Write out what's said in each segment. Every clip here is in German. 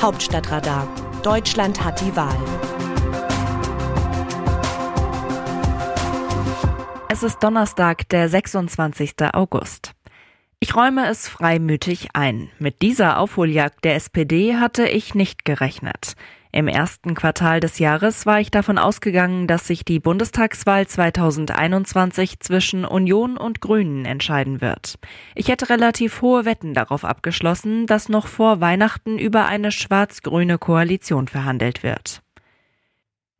Hauptstadtradar. Deutschland hat die Wahl. Es ist Donnerstag, der 26. August. Ich räume es freimütig ein. Mit dieser Aufholjagd der SPD hatte ich nicht gerechnet. Im ersten Quartal des Jahres war ich davon ausgegangen, dass sich die Bundestagswahl 2021 zwischen Union und Grünen entscheiden wird. Ich hätte relativ hohe Wetten darauf abgeschlossen, dass noch vor Weihnachten über eine schwarz-grüne Koalition verhandelt wird.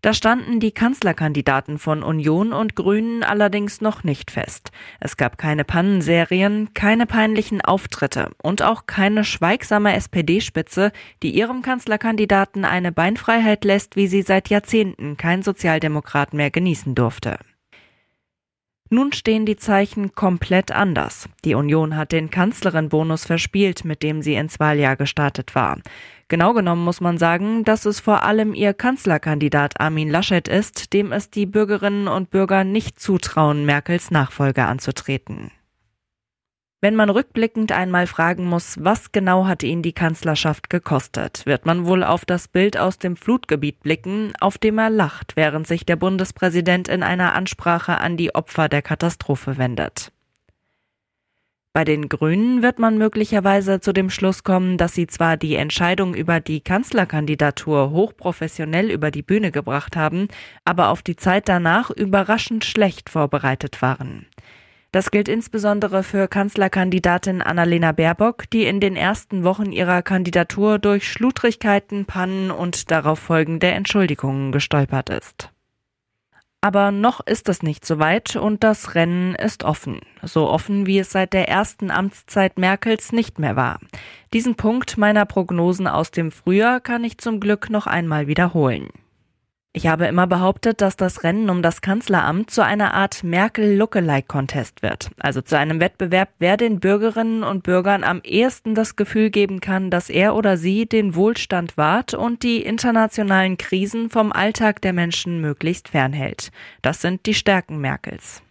Da standen die Kanzlerkandidaten von Union und Grünen allerdings noch nicht fest. Es gab keine Pannenserien, keine peinlichen Auftritte und auch keine schweigsame SPD-Spitze, die ihrem Kanzlerkandidaten eine Beinfreiheit lässt, wie sie seit Jahrzehnten kein Sozialdemokrat mehr genießen durfte. Nun stehen die Zeichen komplett anders. Die Union hat den Kanzlerinbonus verspielt, mit dem sie ins Wahljahr gestartet war. Genau genommen muss man sagen, dass es vor allem ihr Kanzlerkandidat Armin Laschet ist, dem es die Bürgerinnen und Bürger nicht zutrauen, Merkels Nachfolger anzutreten. Wenn man rückblickend einmal fragen muss, was genau hat ihn die Kanzlerschaft gekostet, wird man wohl auf das Bild aus dem Flutgebiet blicken, auf dem er lacht, während sich der Bundespräsident in einer Ansprache an die Opfer der Katastrophe wendet. Bei den Grünen wird man möglicherweise zu dem Schluss kommen, dass sie zwar die Entscheidung über die Kanzlerkandidatur hochprofessionell über die Bühne gebracht haben, aber auf die Zeit danach überraschend schlecht vorbereitet waren. Das gilt insbesondere für Kanzlerkandidatin Annalena Baerbock, die in den ersten Wochen ihrer Kandidatur durch Schludrigkeiten, Pannen und darauf folgende Entschuldigungen gestolpert ist. Aber noch ist es nicht so weit und das Rennen ist offen. So offen, wie es seit der ersten Amtszeit Merkels nicht mehr war. Diesen Punkt meiner Prognosen aus dem Frühjahr kann ich zum Glück noch einmal wiederholen. Ich habe immer behauptet, dass das Rennen um das Kanzleramt zu einer Art Merkel-Lookalike-Contest wird. Also zu einem Wettbewerb, wer den Bürgerinnen und Bürgern am ehesten das Gefühl geben kann, dass er oder sie den Wohlstand wahrt und die internationalen Krisen vom Alltag der Menschen möglichst fernhält. Das sind die Stärken Merkels.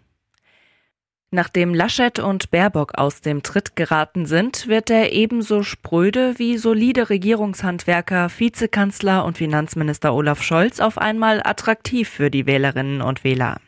Nachdem Laschet und Baerbock aus dem Tritt geraten sind, wird der ebenso spröde wie solide Regierungshandwerker, Vizekanzler und Finanzminister Olaf Scholz auf einmal attraktiv für die Wählerinnen und Wähler.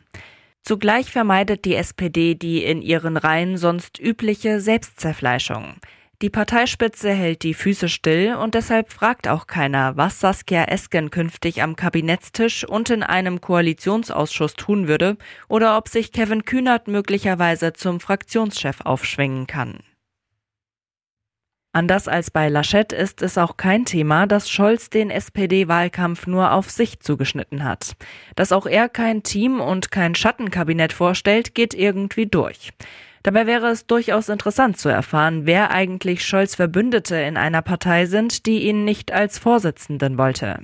Zugleich vermeidet die SPD die in ihren Reihen sonst übliche Selbstzerfleischung. Die Parteispitze hält die Füße still und deshalb fragt auch keiner, was Saskia Esken künftig am Kabinettstisch und in einem Koalitionsausschuss tun würde oder ob sich Kevin Kühnert möglicherweise zum Fraktionschef aufschwingen kann. Anders als bei Laschet ist es auch kein Thema, dass Scholz den SPD-Wahlkampf nur auf sich zugeschnitten hat. Dass auch er kein Team und kein Schattenkabinett vorstellt, geht irgendwie durch. Dabei wäre es durchaus interessant zu erfahren, wer eigentlich Scholz Verbündete in einer Partei sind, die ihn nicht als Vorsitzenden wollte.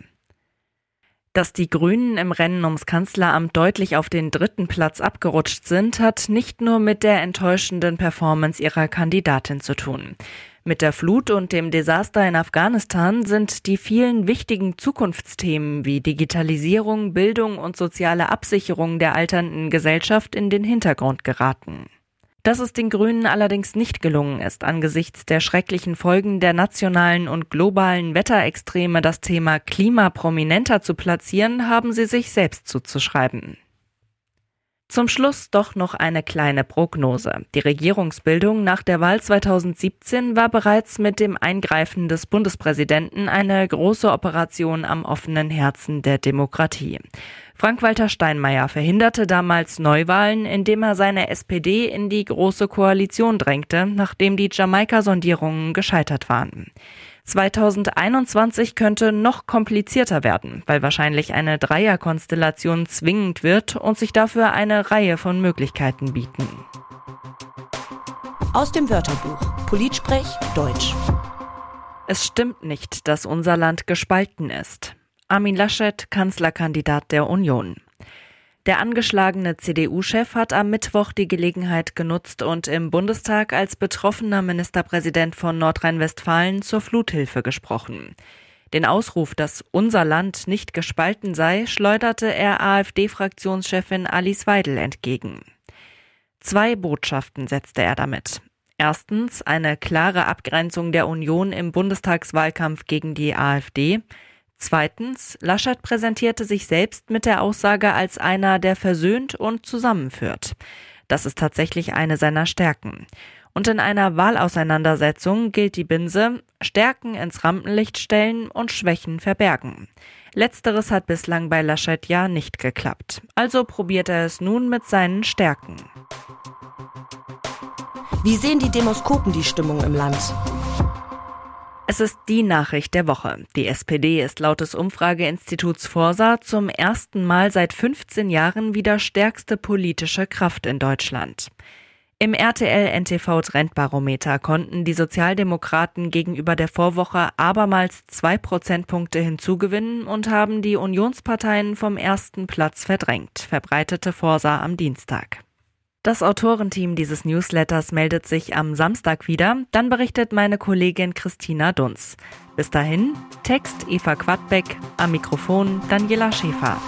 Dass die Grünen im Rennen ums Kanzleramt deutlich auf den dritten Platz abgerutscht sind, hat nicht nur mit der enttäuschenden Performance ihrer Kandidatin zu tun. Mit der Flut und dem Desaster in Afghanistan sind die vielen wichtigen Zukunftsthemen wie Digitalisierung, Bildung und soziale Absicherung der alternden Gesellschaft in den Hintergrund geraten. Dass es den Grünen allerdings nicht gelungen ist, angesichts der schrecklichen Folgen der nationalen und globalen Wetterextreme das Thema Klima prominenter zu platzieren, haben sie sich selbst zuzuschreiben. Zum Schluss doch noch eine kleine Prognose. Die Regierungsbildung nach der Wahl 2017 war bereits mit dem Eingreifen des Bundespräsidenten eine große Operation am offenen Herzen der Demokratie. Frank-Walter Steinmeier verhinderte damals Neuwahlen, indem er seine SPD in die Große Koalition drängte, nachdem die Jamaika-Sondierungen gescheitert waren. 2021 könnte noch komplizierter werden, weil wahrscheinlich eine Dreierkonstellation zwingend wird und sich dafür eine Reihe von Möglichkeiten bieten. Aus dem Wörterbuch Politsprech Deutsch. Es stimmt nicht, dass unser Land gespalten ist. Armin Laschet, Kanzlerkandidat der Union. Der angeschlagene CDU-Chef hat am Mittwoch die Gelegenheit genutzt und im Bundestag als betroffener Ministerpräsident von Nordrhein-Westfalen zur Fluthilfe gesprochen. Den Ausruf, dass unser Land nicht gespalten sei, schleuderte er AfD-Fraktionschefin Alice Weidel entgegen. Zwei Botschaften setzte er damit. Erstens eine klare Abgrenzung der Union im Bundestagswahlkampf gegen die AfD. Zweitens, Laschet präsentierte sich selbst mit der Aussage als einer, der versöhnt und zusammenführt. Das ist tatsächlich eine seiner Stärken. Und in einer Wahlauseinandersetzung gilt die Binse Stärken ins Rampenlicht stellen und Schwächen verbergen. Letzteres hat bislang bei Laschet ja nicht geklappt. Also probiert er es nun mit seinen Stärken. Wie sehen die Demoskopen die Stimmung im Land? Es ist die Nachricht der Woche. Die SPD ist laut des Umfrageinstituts Forsa zum ersten Mal seit 15 Jahren wieder stärkste politische Kraft in Deutschland. Im RTL-NTV Trendbarometer konnten die Sozialdemokraten gegenüber der Vorwoche abermals zwei Prozentpunkte hinzugewinnen und haben die Unionsparteien vom ersten Platz verdrängt, verbreitete Forsa am Dienstag. Das Autorenteam dieses Newsletters meldet sich am Samstag wieder. Dann berichtet meine Kollegin Christina Dunz. Bis dahin, Text Eva Quadbeck, am Mikrofon Daniela Schäfer.